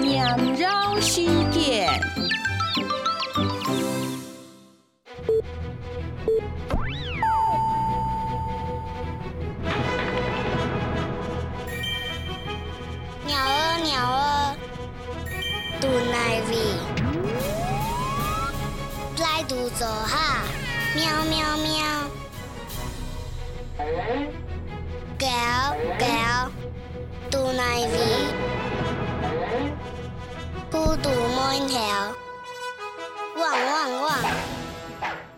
念绕时间，鸟儿鸟儿，肚内胃，来肚做哈，喵喵喵，肚内胃，孤独满条，汪汪汪。